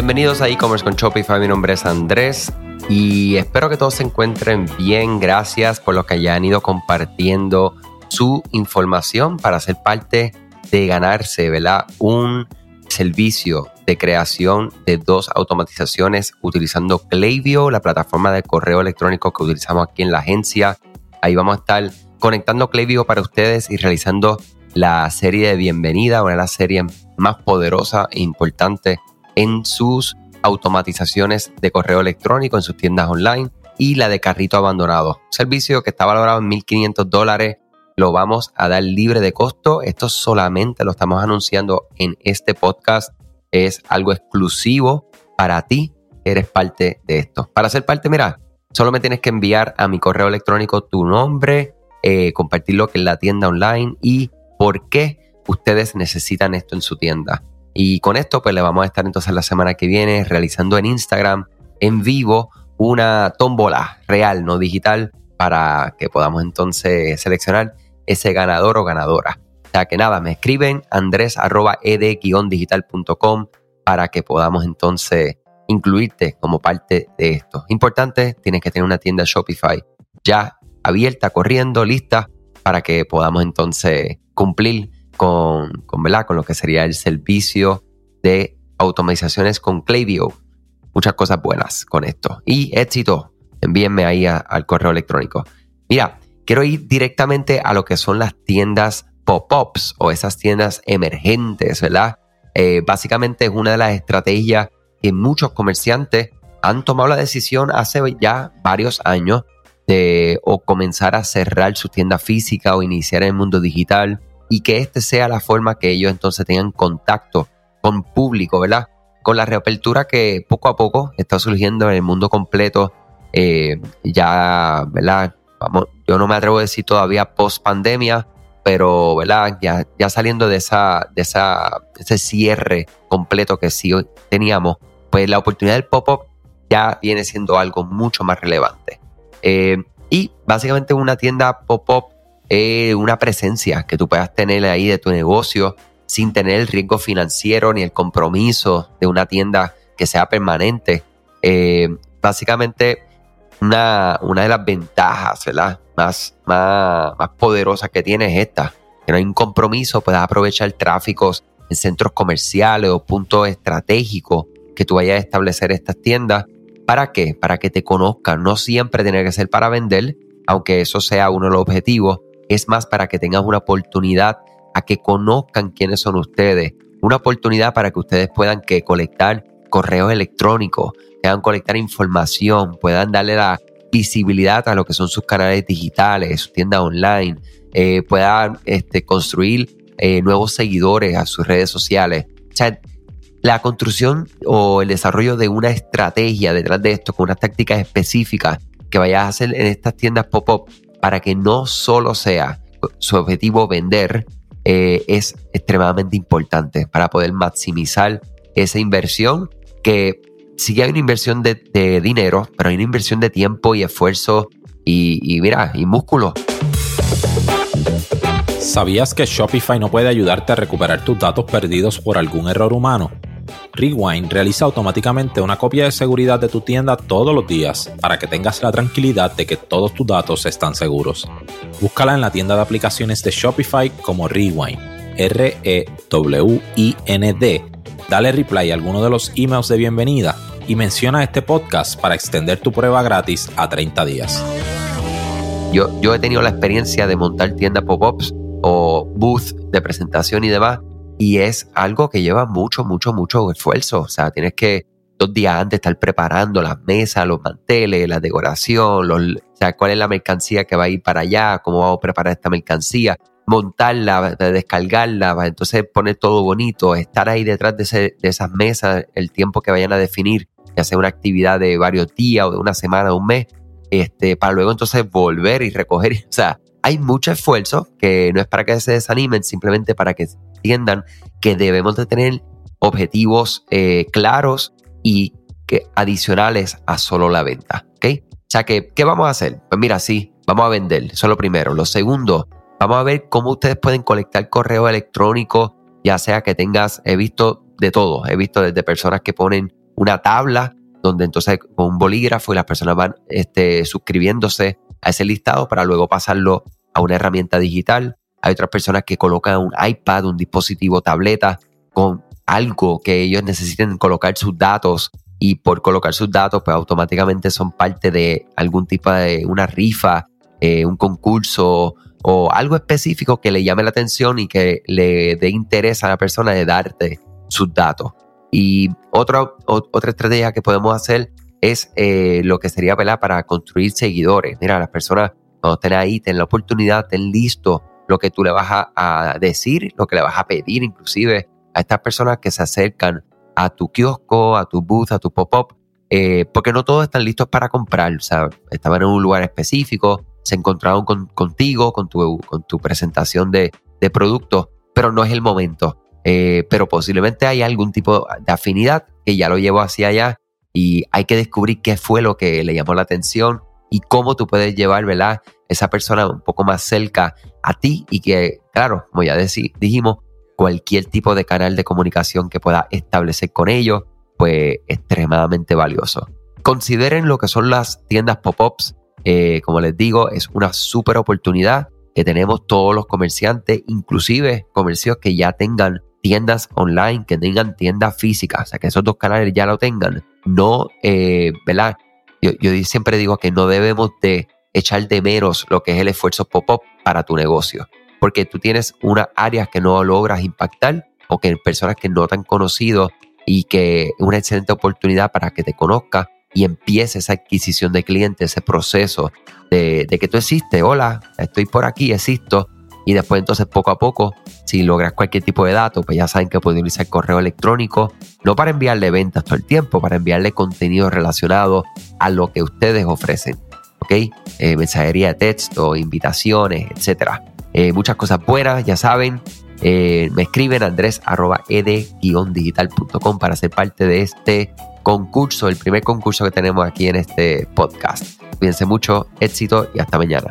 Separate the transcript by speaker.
Speaker 1: Bienvenidos a e-commerce con Shopify, mi nombre es Andrés y espero que todos se encuentren bien. Gracias por lo que hayan ido compartiendo su información para ser parte de ganarse, ¿verdad? Un servicio de creación de dos automatizaciones utilizando Klaviyo, la plataforma de correo electrónico que utilizamos aquí en la agencia. Ahí vamos a estar conectando Klaviyo para ustedes y realizando la serie de bienvenida, una de las series más poderosas e importantes en sus automatizaciones de correo electrónico, en sus tiendas online y la de carrito abandonado. servicio que está valorado en 1.500 dólares lo vamos a dar libre de costo. Esto solamente lo estamos anunciando en este podcast. Es algo exclusivo para ti. Eres parte de esto. Para ser parte, mira, solo me tienes que enviar a mi correo electrónico tu nombre, eh, compartirlo en la tienda online y por qué ustedes necesitan esto en su tienda. Y con esto, pues le vamos a estar entonces la semana que viene realizando en Instagram en vivo una tómbola real, no digital, para que podamos entonces seleccionar ese ganador o ganadora. O sea que nada, me escriben andres.ed-digital.com para que podamos entonces incluirte como parte de esto. Importante, tienes que tener una tienda Shopify ya abierta, corriendo, lista, para que podamos entonces cumplir con, con, con lo que sería el servicio de automatizaciones con Klaviyo. Muchas cosas buenas con esto. Y éxito, envíenme ahí al correo electrónico. Mira, quiero ir directamente a lo que son las tiendas pop-ups o esas tiendas emergentes, ¿verdad? Eh, básicamente es una de las estrategias que muchos comerciantes han tomado la decisión hace ya varios años de o comenzar a cerrar su tienda física o iniciar en el mundo digital y que este sea la forma que ellos entonces tengan contacto con público, ¿verdad? Con la reapertura que poco a poco está surgiendo en el mundo completo, eh, ya, ¿verdad? Vamos, yo no me atrevo a decir todavía post pandemia, pero ¿verdad? Ya, ya saliendo de esa, de esa, ese cierre completo que sí teníamos, pues la oportunidad del pop-up ya viene siendo algo mucho más relevante. Eh, y básicamente una tienda pop-up es una presencia que tú puedas tener ahí de tu negocio sin tener el riesgo financiero ni el compromiso de una tienda que sea permanente. Eh, básicamente una, una de las ventajas, ¿verdad? Más, más, más poderosas que tiene es esta, que no hay un compromiso, puedes aprovechar tráficos en centros comerciales o puntos estratégicos que tú vayas a establecer estas tiendas. ¿Para qué? Para que te conozcan. No siempre tiene que ser para vender, aunque eso sea uno de los objetivos. Es más para que tengas una oportunidad a que conozcan quiénes son ustedes. Una oportunidad para que ustedes puedan que colectar correos electrónicos, puedan colectar información, puedan darle la visibilidad a lo que son sus canales digitales, su tienda online, eh, puedan este, construir eh, nuevos seguidores a sus redes sociales. La construcción o el desarrollo de una estrategia detrás de esto, con unas tácticas específicas que vayas a hacer en estas tiendas pop-up para que no solo sea su objetivo vender, eh, es extremadamente importante para poder maximizar esa inversión que sí hay una inversión de, dinero, pero hay una inversión de tiempo y esfuerzo y, mira, y músculo.
Speaker 2: ¿Sabías que Shopify no puede ayudarte a recuperar tus datos perdidos por algún error humano? Rewind realiza automáticamente una copia de seguridad de tu tienda todos los días para que tengas la tranquilidad de que todos tus datos están seguros. Búscala en la tienda de aplicaciones de Shopify como Rewind, R-E-W-I-N-D. Dale reply a alguno de los emails de bienvenida y menciona este podcast para extender tu prueba gratis a 30 días.
Speaker 1: Yo, yo he tenido la experiencia de montar tiendas pop-ups o booth de presentación y demás, y es algo que lleva mucho, mucho, mucho esfuerzo. O sea, tienes que dos días antes estar preparando las mesas, los manteles, la decoración, los, o sea, cuál es la mercancía que va a ir para allá, cómo vamos a preparar esta mercancía, montarla, descargarla, entonces poner todo bonito, estar ahí detrás de, de esas mesas el tiempo que vayan a definir y hacer una actividad de varios días o de una semana o un mes, este, para luego entonces volver y recoger. O sea, hay mucho esfuerzo que no es para que se desanimen, simplemente para que entiendan que debemos de tener objetivos eh, claros y que adicionales a solo la venta. ¿ok? O sea que, ¿qué vamos a hacer? Pues mira, sí, vamos a vender, eso es lo primero. Lo segundo, vamos a ver cómo ustedes pueden colectar correo electrónico, ya sea que tengas, he visto de todo, he visto desde personas que ponen una tabla donde entonces con un bolígrafo y las personas van este, suscribiéndose a ese listado para luego pasarlo a una herramienta digital. Hay otras personas que colocan un iPad, un dispositivo tableta con algo que ellos necesiten colocar sus datos y por colocar sus datos pues automáticamente son parte de algún tipo de una rifa, eh, un concurso o algo específico que le llame la atención y que le dé interés a la persona de darte sus datos. Y otra, otra estrategia que podemos hacer es eh, lo que sería para construir seguidores. Mira, las personas cuando estén ahí, ten la oportunidad, ten listo lo que tú le vas a, decir, lo que le vas a pedir inclusive a estas personas que se acercan a tu kiosco, a tu booth, a tu pop-up, eh, porque no todos están listos para comprar. O sea, estaban en un lugar específico, se encontraron contigo, con tu, con tu presentación de, de producto, pero no es el momento. Eh, pero posiblemente hay algún tipo de afinidad que ya lo llevó hacia allá y hay que descubrir qué fue lo que le llamó la atención y cómo tú puedes llevar, ¿verdad? Esa persona un poco más cerca a ti y que, claro, como ya dijimos, cualquier tipo de canal de comunicación que pueda establecer con ellos, pues extremadamente valioso. Consideren lo que son las tiendas pop-ups. Eh, como les digo, es una súper oportunidad que tenemos todos los comerciantes, inclusive comercios que ya tengan tiendas online, que tengan tiendas físicas, o sea, que esos dos canales ya lo tengan. No, eh, ¿verdad? Yo, siempre digo que no debemos de echar de menos lo que es el esfuerzo pop-up para tu negocio, porque tú tienes unas áreas que no logras impactar o que personas que no te han conocido y que es una excelente oportunidad para que te conozca y empiece esa adquisición de clientes, ese proceso de que tú existes, hola, estoy por aquí, existo, y después entonces poco a poco, si logras cualquier tipo de dato, pues ya saben que pueden utilizar correo electrónico, no para enviarle ventas todo el tiempo, para enviarle contenido relacionado a lo que ustedes ofrecen. ¿Ok? Eh, mensajería de texto, invitaciones, etcétera. Eh, muchas cosas buenas, ya saben. Eh, me escriben andrés ed-digital.com para ser parte de este concurso, el primer concurso que tenemos aquí en este podcast. Cuídense mucho, éxito y hasta mañana.